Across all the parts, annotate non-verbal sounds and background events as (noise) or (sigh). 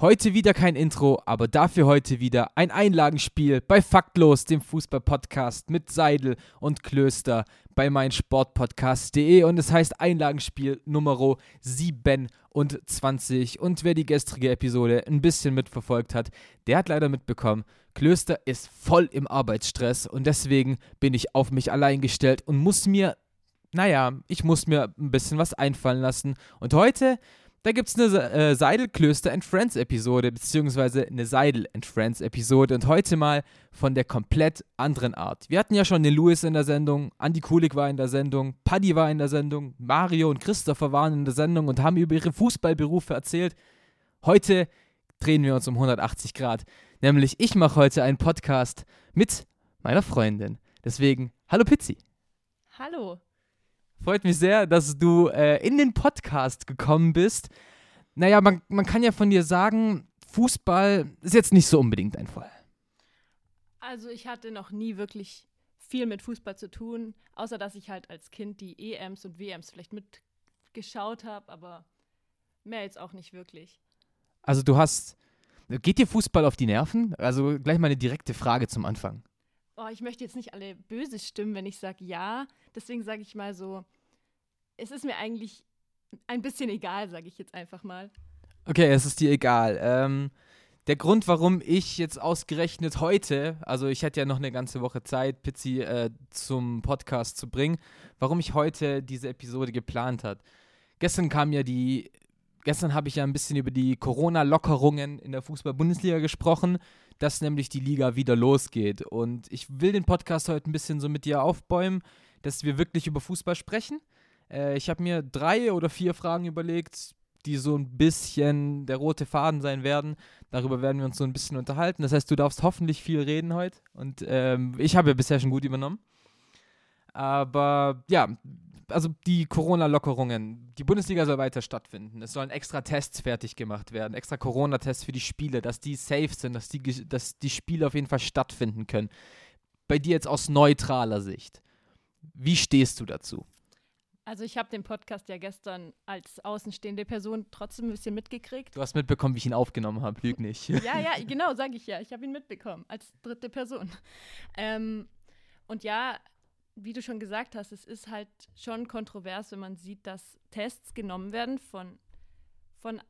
Heute wieder kein Intro, aber dafür heute wieder ein Einlagenspiel bei Faktlos, dem Fußball-Podcast mit Seidel und Klöster bei meinsportpodcast.de und es heißt Einlagenspiel Nummer 27 und wer die gestrige Episode ein bisschen mitverfolgt hat, der hat leider mitbekommen, Klöster ist voll im Arbeitsstress. Und deswegen bin ich auf mich allein gestellt und muss mir, naja, ich muss mir ein bisschen was einfallen lassen. Und heute da gibt es eine äh, Seidel Klöster and Friends Episode, beziehungsweise eine Seidel and Friends Episode und heute mal von der komplett anderen Art. Wir hatten ja schon den Louis in der Sendung, Andy Kulik war in der Sendung, Paddy war in der Sendung, Mario und Christopher waren in der Sendung und haben über ihre Fußballberufe erzählt. Heute drehen wir uns um 180 Grad, nämlich ich mache heute einen Podcast mit meiner Freundin. Deswegen, hallo Pizzi. Hallo. Freut mich sehr, dass du äh, in den Podcast gekommen bist. Naja, man, man kann ja von dir sagen, Fußball ist jetzt nicht so unbedingt dein Fall. Also ich hatte noch nie wirklich viel mit Fußball zu tun, außer dass ich halt als Kind die EMs und WMs vielleicht mitgeschaut habe, aber mehr jetzt auch nicht wirklich. Also du hast, geht dir Fußball auf die Nerven? Also gleich mal eine direkte Frage zum Anfang oh, ich möchte jetzt nicht alle böse stimmen, wenn ich sage ja. Deswegen sage ich mal so, es ist mir eigentlich ein bisschen egal, sage ich jetzt einfach mal. Okay, es ist dir egal. Ähm, der Grund, warum ich jetzt ausgerechnet heute, also ich hätte ja noch eine ganze Woche Zeit, Pizzi äh, zum Podcast zu bringen, warum ich heute diese Episode geplant hat. Gestern kam ja die, gestern habe ich ja ein bisschen über die Corona-Lockerungen in der Fußball-Bundesliga gesprochen dass nämlich die Liga wieder losgeht. Und ich will den Podcast heute ein bisschen so mit dir aufbäumen, dass wir wirklich über Fußball sprechen. Äh, ich habe mir drei oder vier Fragen überlegt, die so ein bisschen der rote Faden sein werden. Darüber werden wir uns so ein bisschen unterhalten. Das heißt, du darfst hoffentlich viel reden heute. Und ähm, ich habe ja bisher schon gut übernommen. Aber ja, also die Corona-Lockerungen, die Bundesliga soll weiter stattfinden. Es sollen extra Tests fertig gemacht werden, extra Corona-Tests für die Spiele, dass die safe sind, dass die, dass die Spiele auf jeden Fall stattfinden können. Bei dir jetzt aus neutraler Sicht, wie stehst du dazu? Also ich habe den Podcast ja gestern als außenstehende Person trotzdem ein bisschen mitgekriegt. Du hast mitbekommen, wie ich ihn aufgenommen habe, lüg nicht. (laughs) ja, ja, genau, sage ich ja. Ich habe ihn mitbekommen als dritte Person. Ähm, und ja, wie du schon gesagt hast, es ist halt schon kontrovers, wenn man sieht, dass Tests genommen werden von, von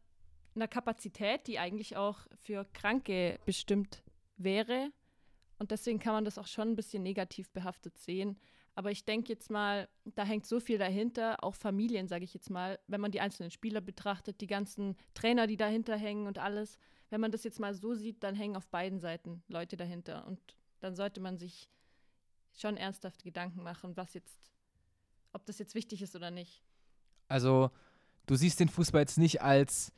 einer Kapazität, die eigentlich auch für Kranke bestimmt wäre. Und deswegen kann man das auch schon ein bisschen negativ behaftet sehen. Aber ich denke jetzt mal, da hängt so viel dahinter, auch Familien, sage ich jetzt mal, wenn man die einzelnen Spieler betrachtet, die ganzen Trainer, die dahinter hängen und alles. Wenn man das jetzt mal so sieht, dann hängen auf beiden Seiten Leute dahinter. Und dann sollte man sich schon ernsthaft Gedanken machen, was jetzt, ob das jetzt wichtig ist oder nicht. Also, du siehst den Fußball jetzt nicht als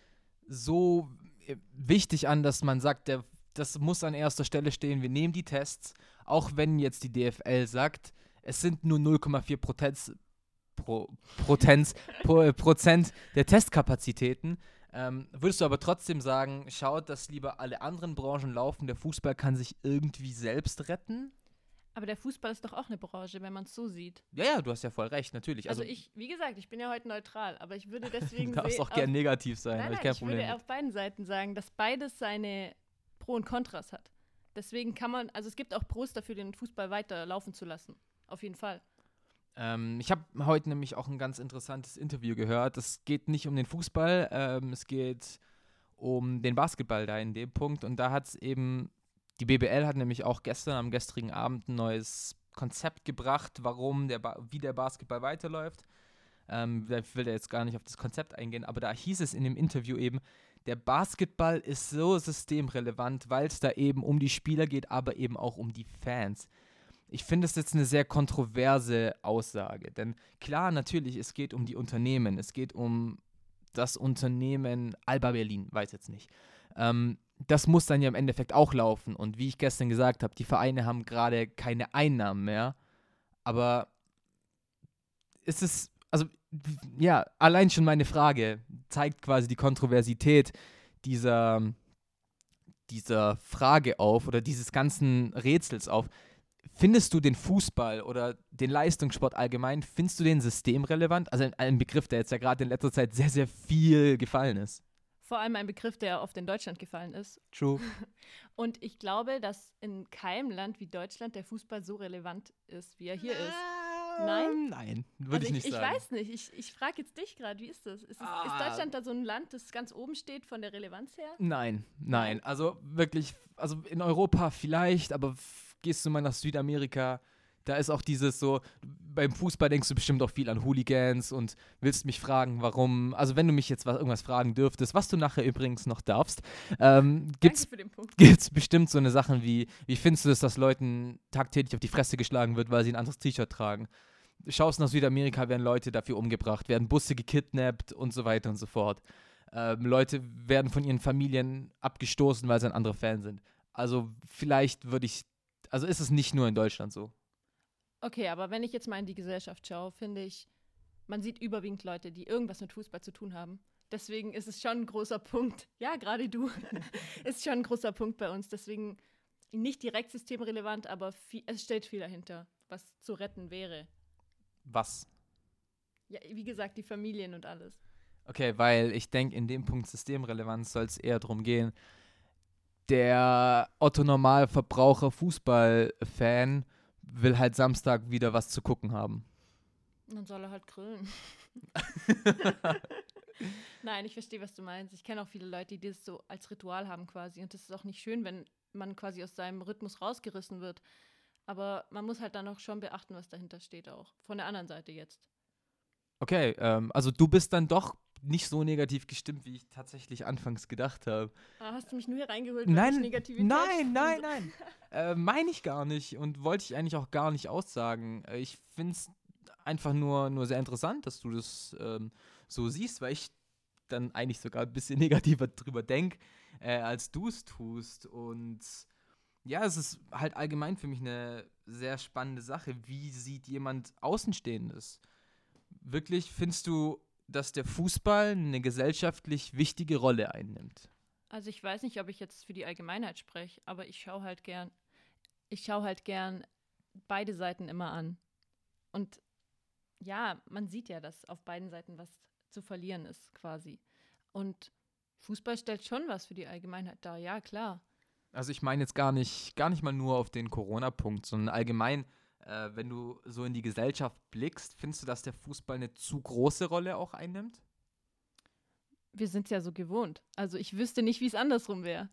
so äh, wichtig an, dass man sagt, der, das muss an erster Stelle stehen, wir nehmen die Tests, auch wenn jetzt die DFL sagt, es sind nur 0,4 Prozent, Pro, Potenz, Pro, äh, Prozent der Testkapazitäten. Ähm, würdest du aber trotzdem sagen, schaut, dass lieber alle anderen Branchen laufen, der Fußball kann sich irgendwie selbst retten? Aber der Fußball ist doch auch eine Branche, wenn man es so sieht. Ja, ja, du hast ja voll recht, natürlich. Also, also ich, wie gesagt, ich bin ja heute neutral, aber ich würde deswegen. (laughs) du darfst auch gerne negativ sein, nein, nein, ich, ich würde auf beiden Seiten sagen, dass beides seine Pro und Kontras hat. Deswegen kann man, also es gibt auch Pros dafür, den Fußball weiter laufen zu lassen. Auf jeden Fall. Ähm, ich habe heute nämlich auch ein ganz interessantes Interview gehört. Es geht nicht um den Fußball, ähm, es geht um den Basketball da in dem Punkt. Und da hat es eben die BBL hat nämlich auch gestern am gestrigen Abend ein neues Konzept gebracht, warum der ba wie der Basketball weiterläuft. Ähm, ich will da jetzt gar nicht auf das Konzept eingehen, aber da hieß es in dem Interview eben, der Basketball ist so systemrelevant, weil es da eben um die Spieler geht, aber eben auch um die Fans. Ich finde es jetzt eine sehr kontroverse Aussage, denn klar, natürlich, es geht um die Unternehmen, es geht um das Unternehmen Alba Berlin, weiß jetzt nicht. Ähm, das muss dann ja im Endeffekt auch laufen. Und wie ich gestern gesagt habe, die Vereine haben gerade keine Einnahmen mehr. Aber ist es, also ja, allein schon meine Frage zeigt quasi die Kontroversität dieser, dieser Frage auf oder dieses ganzen Rätsels auf. Findest du den Fußball oder den Leistungssport allgemein, findest du den systemrelevant? Also ein Begriff, der jetzt ja gerade in letzter Zeit sehr, sehr viel gefallen ist. Vor allem ein Begriff, der oft in Deutschland gefallen ist. True. (laughs) Und ich glaube, dass in keinem Land wie Deutschland der Fußball so relevant ist, wie er hier ist. Nein? Nein, würde Also ich nicht ich, sagen. ich weiß nicht. Ich, ich frage jetzt dich gerade, wie ist das? Ist, es, ist Ah. Deutschland da so ein Land, das ganz oben steht von der Relevanz her? Nein, nein. Also wirklich, also in Europa vielleicht, aber gehst du mal nach Südamerika, da ist auch dieses so, beim Fußball denkst du bestimmt auch viel an Hooligans und willst mich fragen, warum. Also wenn du mich jetzt was, irgendwas fragen dürftest, was du nachher übrigens noch darfst, ähm, gibt es (laughs) bestimmt so eine Sachen wie, wie findest du es, dass Leuten tagtäglich auf die Fresse geschlagen wird, weil sie ein anderes T-Shirt tragen? Schaust nach Südamerika, werden Leute dafür umgebracht, werden Busse gekidnappt und so weiter und so fort. Ähm, Leute werden von ihren Familien abgestoßen, weil sie ein anderer Fan sind. Also vielleicht würde ich, also ist es nicht nur in Deutschland so. Okay, aber wenn ich jetzt mal in die Gesellschaft schaue, finde ich, man sieht überwiegend Leute, die irgendwas mit Fußball zu tun haben. Deswegen ist es schon ein großer Punkt. (laughs) Ja, gerade du. (laughs) ist schon ein großer Punkt bei uns. Deswegen nicht direkt systemrelevant, aber viel, es steht viel dahinter, was zu retten wäre. Was? Ja, wie gesagt, die Familien und alles. Okay, weil ich denke, in dem Punkt Systemrelevanz soll es eher darum gehen, der Otto-Normalverbraucher Fußball-Fan will halt Samstag wieder was zu gucken haben. Dann soll er halt grillen. (laughs) (laughs) Nein, ich verstehe, was du meinst. Ich kenne auch viele Leute, die das so als Ritual haben quasi. Und das ist auch nicht schön, wenn man quasi aus seinem Rhythmus rausgerissen wird. Aber man muss halt dann auch schon beachten, was dahinter steht auch. Von der anderen Seite jetzt. Okay, ähm, also du bist dann doch nicht so negativ gestimmt, wie ich tatsächlich anfangs gedacht habe. Ah, hast du mich nur hier reingeholt, Nein, Negativität nein, (laughs) nein, nein. äh, Meine ich gar nicht und wollte ich eigentlich auch gar nicht aussagen. Äh, ich finde es einfach nur, nur sehr interessant, dass du das ähm, so siehst, weil ich dann eigentlich sogar ein bisschen (laughs) negativer drüber denke, äh, als du es tust. Und ja, es ist halt allgemein für mich eine sehr spannende Sache. Wie sieht jemand Außenstehendes? Wirklich findest du, dass der Fußball eine gesellschaftlich wichtige Rolle einnimmt? Also ich weiß nicht, ob ich jetzt für die Allgemeinheit spreche, aber ich schaue halt gern, ich schaue halt gern beide Seiten immer an. Und ja, man sieht ja, dass auf beiden Seiten was zu verlieren ist, quasi. Und Fußball stellt schon was für die Allgemeinheit dar, ja, klar. Also ich meine jetzt gar nicht, gar nicht mal nur auf den Corona-Punkt, sondern allgemein, äh, wenn du so in die Gesellschaft blickst, findest du, dass der Fußball eine zu große Rolle auch einnimmt? Wir sind es ja so gewohnt. Also ich wüsste nicht, wie es andersrum wäre.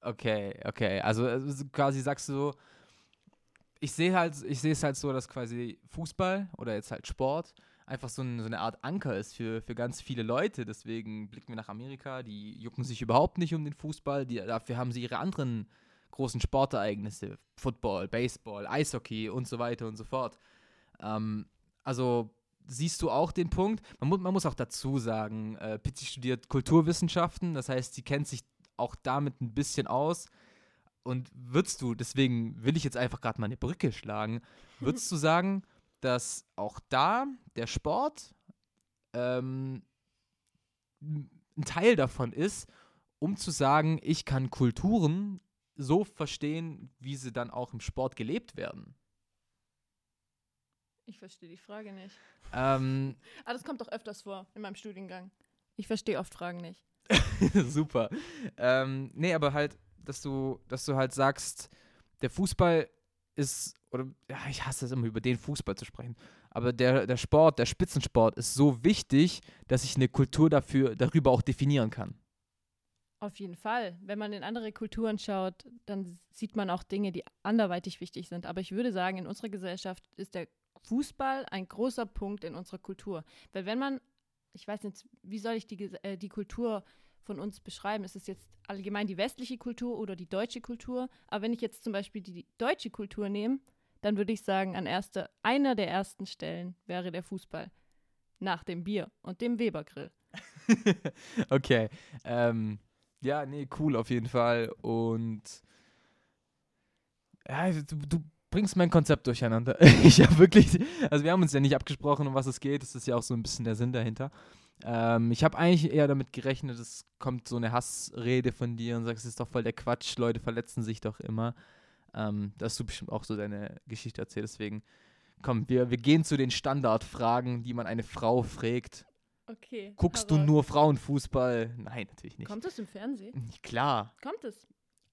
Okay, okay. Also, also quasi sagst du so, ich sehe halt, ich sehe es halt so, dass quasi Fußball oder jetzt halt Sport einfach so, ein, so eine Art Anker ist für, für ganz viele Leute. Deswegen blicken wir nach Amerika, die jucken sich überhaupt nicht um den Fußball, die, dafür haben sie ihre anderen großen Sportereignisse, Football, Baseball, Eishockey und so weiter und so fort. Ähm, also siehst du auch den Punkt, man, mu man muss auch dazu sagen, äh, Pizzi studiert Kulturwissenschaften, das heißt, sie kennt sich auch damit ein bisschen aus. Und würdest du, deswegen will ich jetzt einfach gerade mal eine Brücke schlagen, (laughs) würdest du sagen, dass auch da der Sport ähm, ein Teil davon ist, um zu sagen, ich kann Kulturen so verstehen, wie sie dann auch im Sport gelebt werden? Ich verstehe die Frage nicht. Ähm, Aber (laughs) das kommt doch öfters vor in meinem Studiengang. Ich verstehe oft Fragen nicht. (laughs) Super. Ähm, nee, aber halt, dass du, dass du halt sagst, der Fußball ist, oder ja, ich hasse es immer über den Fußball zu sprechen, aber der, der Sport, der Spitzensport ist so wichtig, dass ich eine Kultur dafür, darüber auch definieren kann. Auf jeden Fall. Wenn man in andere Kulturen schaut, dann sieht man auch Dinge, die anderweitig wichtig sind. Aber ich würde sagen, in unserer Gesellschaft ist der Fußball ein großer Punkt in unserer Kultur. Weil wenn man, ich weiß nicht, wie soll ich die, äh, die Kultur von uns beschreiben? Ist es jetzt allgemein die westliche Kultur oder die deutsche Kultur? Aber wenn ich jetzt zum Beispiel die, die deutsche Kultur nehme, dann würde ich sagen, an erster, einer der ersten Stellen wäre der Fußball. Nach dem Bier und dem Webergrill. (laughs) okay. Ähm, Ja, nee, cool auf jeden Fall. Und ja, du, du bringst mein Konzept durcheinander. (laughs) ich habe wirklich, also wir haben uns ja nicht abgesprochen, um was es geht. Das ist ja auch so ein bisschen der Sinn dahinter. Ähm, ich habe eigentlich eher damit gerechnet, es kommt so eine Hassrede von dir und sagst, es ist doch voll der Quatsch, Leute verletzen sich doch immer. Ähm, da hast du bestimmt auch so deine Geschichte erzählt. Deswegen, komm, wir, wir gehen zu den Standardfragen, die man eine Frau fragt. Okay. Guckst du nur Frauenfußball? Nein, natürlich nicht. Kommt es im Fernsehen? Klar. Kommt es.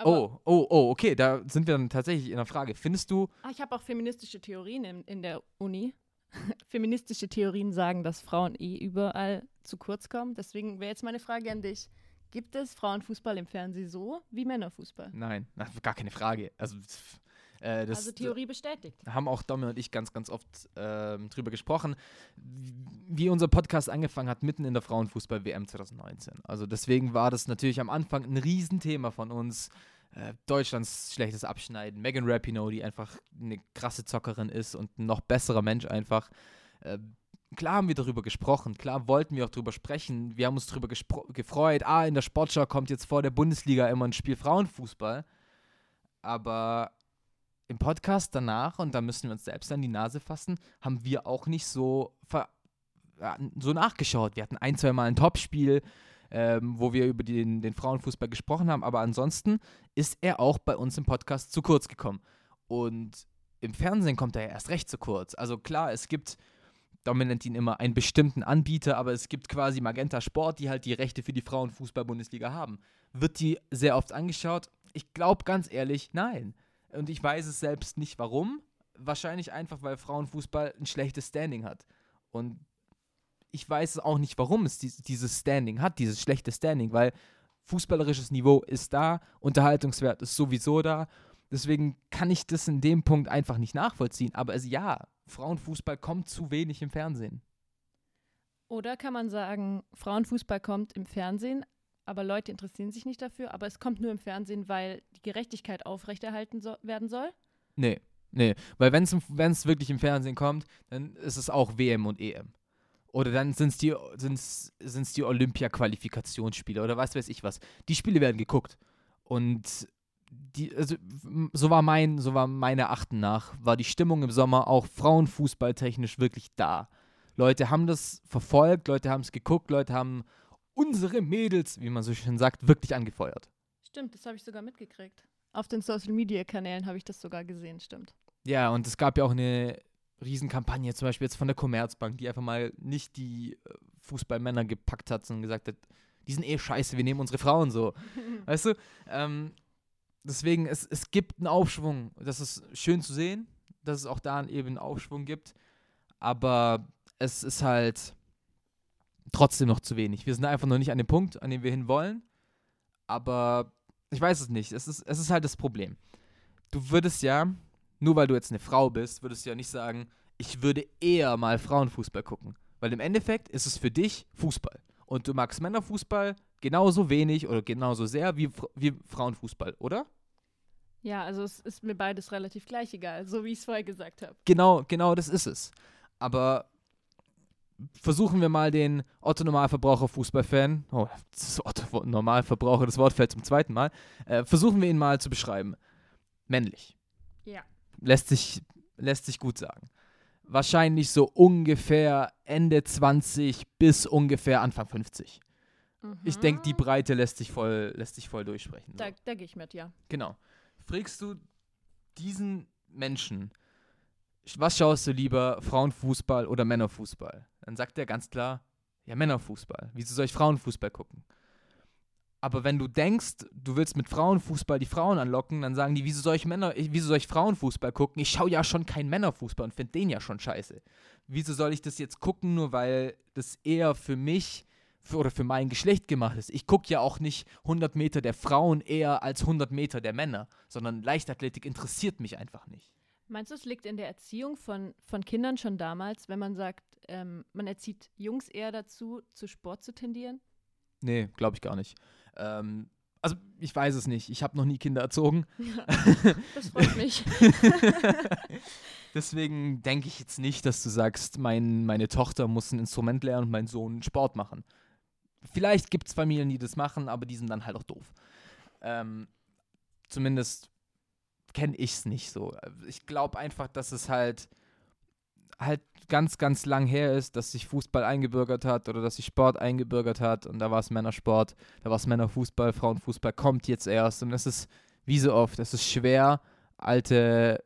Oh, oh, oh, okay, da sind wir dann tatsächlich in der Frage. Findest du, Ah, ich habe auch feministische Theorien in, in der Uni. (laughs) feministische Theorien sagen, dass Frauen eh überall zu kurz kommen. Deswegen wäre jetzt meine Frage an dich. Gibt es Frauenfußball im Fernsehen so wie Männerfußball? nein, na, gar keine Frage. Also, pff, äh, das also Theorie bestätigt. haben auch Domi und ich ganz, ganz oft ähm, drüber gesprochen, wie unser Podcast angefangen hat, mitten in der Frauenfußball-WM 2019. Also deswegen war das natürlich am Anfang ein Riesenthema von uns. Äh, Deutschlands schlechtes Abschneiden. Megan Rapinoe, die einfach eine krasse Zockerin ist und ein noch besserer Mensch einfach. Äh, klar haben wir darüber gesprochen, klar wollten wir auch darüber sprechen. Wir haben uns darüber gefreut. Ah, in der Sportschau kommt jetzt vor der Bundesliga immer ein Spiel Frauenfußball. Aber im Podcast danach, und da müssen wir uns selbst an die Nase fassen, haben wir auch nicht so, so nachgeschaut. Wir hatten ein, zwei Mal ein Topspiel, ähm, wo wir über den, den Frauenfußball gesprochen haben, aber ansonsten ist er auch bei uns im Podcast zu kurz gekommen. Und im Fernsehen kommt er ja erst recht zu kurz. Also klar, es gibt, Domin ihn immer einen bestimmten Anbieter, aber es gibt quasi Magenta Sport, die halt die Rechte für die Frauenfußball-Bundesliga haben. Wird die sehr oft angeschaut? Ich glaube ganz ehrlich, nein. Und ich weiß es selbst nicht warum. Wahrscheinlich einfach, weil Frauenfußball ein schlechtes Standing hat. Und ich weiß auch nicht, warum es dies, dieses Standing hat, dieses schlechte Standing, weil fußballerisches Niveau ist da, Unterhaltungswert ist sowieso da. Deswegen kann ich das in dem Punkt einfach nicht nachvollziehen. Aber es, ja, Frauenfußball kommt zu wenig im Fernsehen. Oder kann man sagen, Frauenfußball kommt im Fernsehen, aber Leute interessieren sich nicht dafür, aber es kommt nur im Fernsehen, weil die Gerechtigkeit aufrechterhalten so werden soll? Nee, nee. Weil wenn es wirklich im Fernsehen kommt, dann ist es auch WM und EM. Oder dann sind es die, sind's, sind's die Olympia-Qualifikationsspiele oder was weiß ich was. Die Spiele werden geguckt. Und die, also, so war mein, so war meine Erachten nach, war die Stimmung im Sommer auch frauenfußballtechnisch wirklich da. Leute haben das verfolgt, Leute haben es geguckt, Leute haben unsere Mädels, wie man so schön sagt, wirklich angefeuert. Stimmt, das habe ich sogar mitgekriegt. Auf den Social Media Kanälen habe ich das sogar gesehen, stimmt. Ja, und es gab ja auch eine Riesenkampagne, zum Beispiel jetzt von der Commerzbank, die einfach mal nicht die äh, Fußballmänner gepackt hat, sondern gesagt hat, die sind eh scheiße, wir nehmen unsere Frauen so. (laughs) weißt du? Ähm, deswegen, es, es gibt einen Aufschwung. Das ist schön zu sehen, dass es auch da eben einen Aufschwung gibt. Aber es ist halt trotzdem noch zu wenig. Wir sind einfach noch nicht an dem Punkt, an dem wir hin wollen. Aber ich weiß es nicht. Es ist, es ist halt das Problem. Du würdest ja, nur weil du jetzt eine Frau bist, würdest du ja nicht sagen, ich würde eher mal Frauenfußball gucken. Weil im Endeffekt ist es für dich Fußball. Und du magst Männerfußball genauso wenig oder genauso sehr wie, wie Frauenfußball, oder? Ja, also es ist mir beides relativ gleich egal, so wie ich es vorher gesagt habe. Genau, genau das ist es. Aber versuchen wir mal den Otto Normalverbraucher Fußballfan, oh, das Otto Normalverbraucher, das Wort fällt zum zweiten Mal, äh, versuchen wir ihn mal zu beschreiben. Männlich. Ja. Lässt sich, lässt sich gut sagen. Wahrscheinlich so ungefähr Ende 20 bis ungefähr Anfang 50. Ich denke, die Breite lässt sich voll, lässt sich voll durchsprechen. So. Da, da gehe ich mit, ja. Genau. Fragst du diesen Menschen, was schaust du lieber, Frauenfußball oder Männerfußball? Dann sagt er ganz klar, ja, Männerfußball. Wieso soll ich Frauenfußball gucken? Aber wenn du denkst, du willst mit Frauenfußball die Frauen anlocken, dann sagen die, wieso soll ich Männer, wieso soll ich Frauenfußball gucken? Ich schaue ja schon keinen Männerfußball und finde den ja schon scheiße. Wieso soll ich das jetzt gucken, nur weil das eher für mich für, oder für mein Geschlecht gemacht ist? Ich gucke ja auch nicht 100 Meter der Frauen eher als 100 Meter der Männer, sondern Leichtathletik interessiert mich einfach nicht. Meinst du, es liegt in der Erziehung von, von Kindern schon damals, wenn man sagt, ähm, man erzieht Jungs eher dazu, zu Sport zu tendieren? Nee, glaube ich gar nicht. Ähm, also ich weiß es nicht. Ich habe noch nie Kinder erzogen. (laughs) (laughs) Das freut mich. (laughs) Deswegen denke ich jetzt nicht, dass du sagst, mein, meine Tochter muss ein Instrument lernen und mein Sohn Sport machen. Vielleicht gibt es Familien, die das machen, aber die sind dann halt auch doof. Ähm, zumindest kenne ich es nicht so. Ich glaube einfach, dass es halt halt ganz, ganz lang her ist, dass sich Fußball eingebürgert hat oder dass sich Sport eingebürgert hat und da war es Männersport, da war es Männerfußball, Frauenfußball kommt jetzt erst und es ist, wie so oft, es ist schwer, alte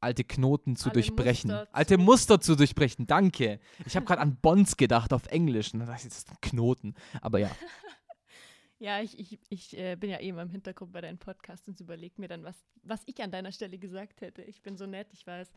alte Knoten zu Alle durchbrechen. Muster alte zu- Muster zu durchbrechen, danke. Ich habe gerade an Bonds gedacht auf Englisch und dann dachte ich, das ist ein Knoten. Aber ja, (laughs) Ja, ich, ich, ich äh, bin ja eben im Hintergrund bei deinem Podcast und überlege mir dann, was, was ich an deiner Stelle gesagt hätte. Ich bin so nett, ich weiß.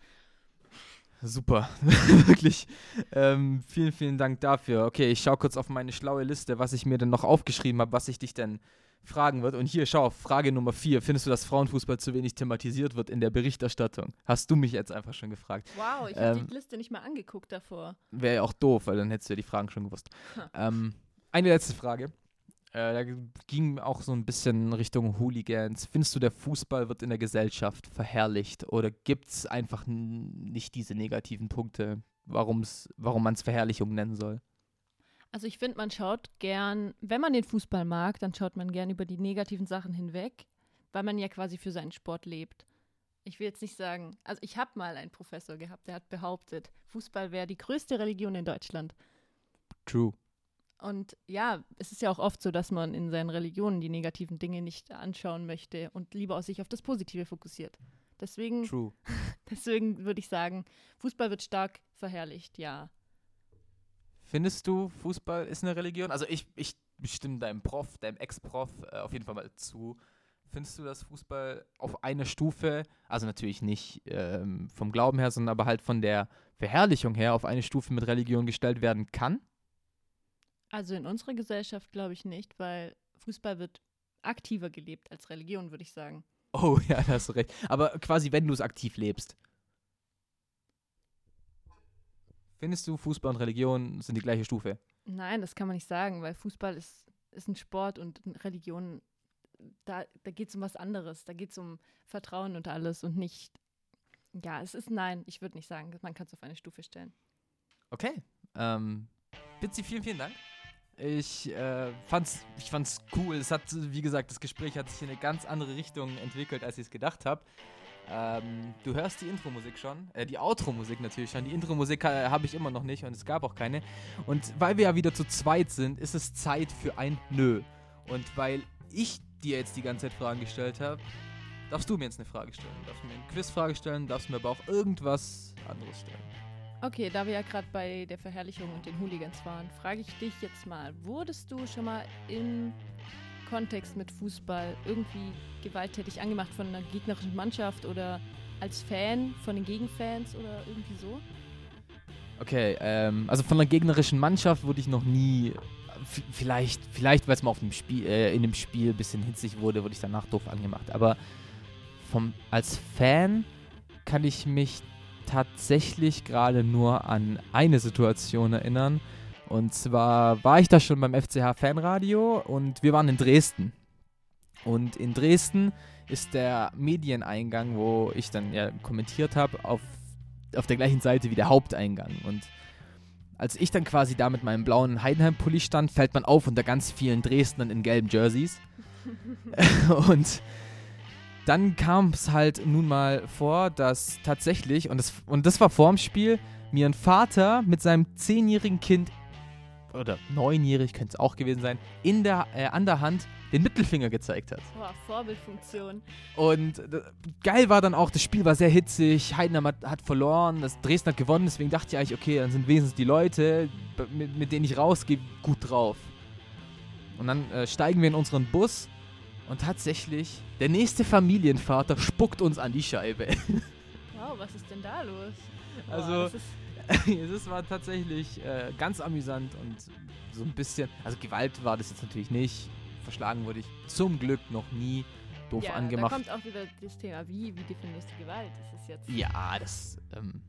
Super, (laughs) wirklich. Ähm, vielen, vielen Dank dafür. Okay, ich schaue kurz auf meine schlaue Liste, was ich mir denn noch aufgeschrieben habe, was ich dich denn fragen wird. Und hier, schau, Frage Nummer vier. Findest du, dass Frauenfußball zu wenig thematisiert wird in der Berichterstattung? Hast du mich jetzt einfach schon gefragt. Wow, ich habe Ähm, die Liste nicht mal angeguckt davor. Wäre ja auch doof, weil dann hättest du ja die Fragen schon gewusst. Ähm, eine letzte Frage. Äh, da ging auch so ein bisschen Richtung Hooligans. Findest du, der Fußball wird in der Gesellschaft verherrlicht oder gibt es einfach nicht diese negativen Punkte, warum's, warum man es Verherrlichung nennen soll? Also ich finde, man schaut gern, wenn man den Fußball mag, dann schaut man gern über die negativen Sachen hinweg, weil man ja quasi für seinen Sport lebt. Ich will jetzt nicht sagen, also ich habe mal einen Professor gehabt, der hat behauptet, Fußball wäre die größte Religion in Deutschland. True. Und ja, es ist ja auch oft so, dass man in seinen Religionen die negativen Dinge nicht anschauen möchte und lieber sich auf das Positive fokussiert. Deswegen, True. (laughs) deswegen würde ich sagen, Fußball wird stark verherrlicht, ja. Findest du, Fußball ist eine Religion? Also ich, ich stimme deinem Prof, deinem Ex-Prof äh, auf jeden Fall mal zu. Findest du, dass Fußball auf einer Stufe, also natürlich nicht ähm, vom Glauben her, sondern aber halt von der Verherrlichung her auf eine Stufe mit Religion gestellt werden kann? Also in unserer Gesellschaft glaube ich nicht, weil Fußball wird aktiver gelebt als Religion, würde ich sagen. Oh (laughs) ja, da hast du recht. Aber quasi, wenn du es aktiv lebst. Findest du, Fußball und Religion sind die gleiche Stufe? Nein, das kann man nicht sagen, weil Fußball ist, ist ein Sport und Religion, da, da geht es um was anderes. Da geht es um Vertrauen und alles und nicht, ja, es ist nein, ich würde nicht sagen, man kann es auf eine Stufe stellen. Okay. Ähm, Bitzi, vielen, vielen Dank. Ich, äh, fand's, ich fand's cool. Es hat, wie gesagt, das Gespräch hat sich in eine ganz andere Richtung entwickelt, als ich es gedacht habe. Ähm, du hörst die Intro-Musik schon, äh, die Outro-Musik natürlich schon. Die Intro-Musik äh, habe ich immer noch nicht und es gab auch keine. Und weil wir ja wieder zu zweit sind, ist es Zeit für ein Nö. Und weil ich dir jetzt die ganze Zeit Fragen gestellt habe, darfst du mir jetzt eine Frage stellen. Darfst du mir eine Quizfrage stellen, darfst mir aber auch irgendwas anderes stellen. Okay, da wir ja gerade bei der Verherrlichung und den Hooligans waren, frage ich dich jetzt mal, wurdest du schon mal im Kontext mit Fußball irgendwie gewalttätig angemacht von einer gegnerischen Mannschaft oder als Fan von den Gegenfans oder irgendwie so? Okay, ähm, also von einer gegnerischen Mannschaft wurde ich noch nie. Vielleicht, vielleicht weil es mal auf dem Spiel, äh, in dem Spiel ein bisschen hitzig wurde, wurde ich danach doof angemacht. Aber vom, als Fan kann ich mich tatsächlich gerade nur an eine Situation erinnern. Und zwar war ich da schon beim FCH Fanradio und wir waren in Dresden. Und in Dresden ist der Medieneingang, wo ich dann ja kommentiert habe, auf, auf der gleichen Seite wie der Haupteingang. Und als ich dann quasi da mit meinem blauen Heidenheim-Pulli stand, fällt man auf unter ganz vielen Dresdnern in gelben Jerseys. (laughs) (laughs) und dann kam es halt nun mal vor, dass tatsächlich, und das, und das war vorm Spiel, mir ein Vater mit seinem zehnjährigen Kind, oder neunjährig könnte es auch gewesen sein, in der, äh, an der Hand den Mittelfinger gezeigt hat. Boah, Vorbildfunktion. Und äh, geil war dann auch, das Spiel war sehr hitzig, Heidenheim hat, hat verloren, das Dresden hat gewonnen, deswegen dachte ich eigentlich, okay, dann sind wenigstens die Leute, mit, mit denen ich rausgehe, gut drauf. Und dann äh, steigen wir in unseren Bus und tatsächlich, der nächste Familienvater spuckt uns an die Scheibe. (laughs) Wow, was ist denn da los? Also- (laughs) es war tatsächlich äh, ganz amüsant und so ein bisschen, also Gewalt war das jetzt natürlich nicht, verschlagen wurde ich zum Glück noch nie, doof ja, angemacht. da kommt auch wieder das Thema, wie, wie definierst du Gewalt? Das ist jetzt... Ja, das ähm,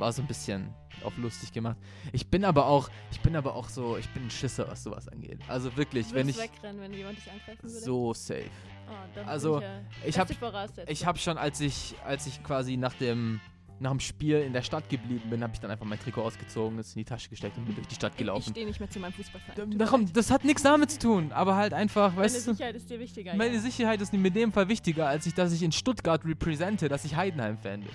war so ein bisschen auf lustig gemacht. Ich bin aber auch, ich bin aber auch so, ich bin ein Schisser, was sowas angeht. Also wirklich, Du wenn ich wegrennen, wenn jemand dich angreifen würde? so safe. Oh, also, ich ja hab- beste Voraussetzung. Ich habe schon, als ich, als ich quasi nach dem, nach dem Spiel in der Stadt geblieben bin, habe ich dann einfach mein Trikot ausgezogen, es in die Tasche gesteckt und bin durch die Stadt Ich gelaufen. stehe nicht mehr zu meinem Fußballverein. Mir Darum, das hat nichts damit zu tun, aber halt einfach, Meine weißt du, Sicherheit ist dir wichtiger. meine ja. Sicherheit ist in dem Fall wichtiger, als ich, dass ich in Stuttgart represente, dass ich Heidenheim-Fan bin.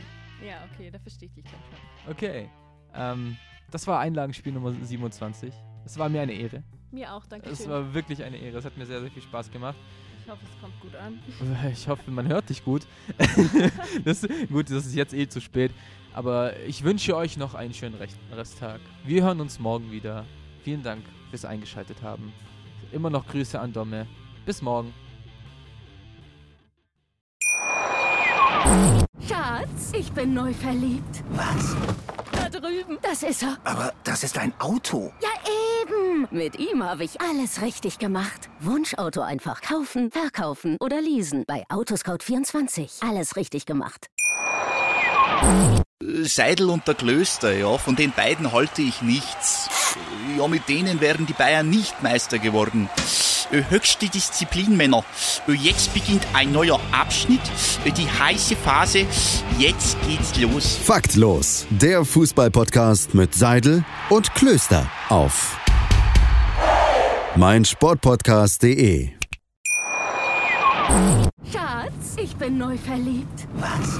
Ja, okay, da verstehe ich dich glaube schon. Okay. Ähm, das war Einlagenspiel Nummer 27. Es war mir eine Ehre. Mir auch, danke Es schön. war wirklich eine Ehre. Es hat mir sehr, sehr viel Spaß gemacht. Ich hoffe, es kommt gut an. (laughs) Ich hoffe, man hört dich gut. (laughs) das, gut, das ist jetzt eh zu spät. Aber ich wünsche euch noch einen schönen Rest Resttag. Wir hören uns morgen wieder. Vielen Dank fürs Eingeschaltet haben. Immer noch Grüße an Domme. Bis morgen. Schatz, ich bin neu verliebt. Was? Da drüben. Das ist er. Aber das ist ein Auto. Ja, eben. Mit ihm habe ich alles richtig gemacht. Wunschauto einfach kaufen, verkaufen oder leasen. Bei Autoscout24. Alles richtig gemacht. Seidel und der Klöster, ja, von den beiden halte ich nichts. Ja, mit denen wären die Bayern nicht Meister geworden. Äh, Höchste Disziplin, Männer. Äh, Jetzt beginnt ein neuer Abschnitt, äh, die heiße Phase. Jetzt geht's los. Faktlos, der Fußballpodcast mit Seidel und Klöster auf meinsportpodcast.de. Schatz, ich bin neu verliebt. Was?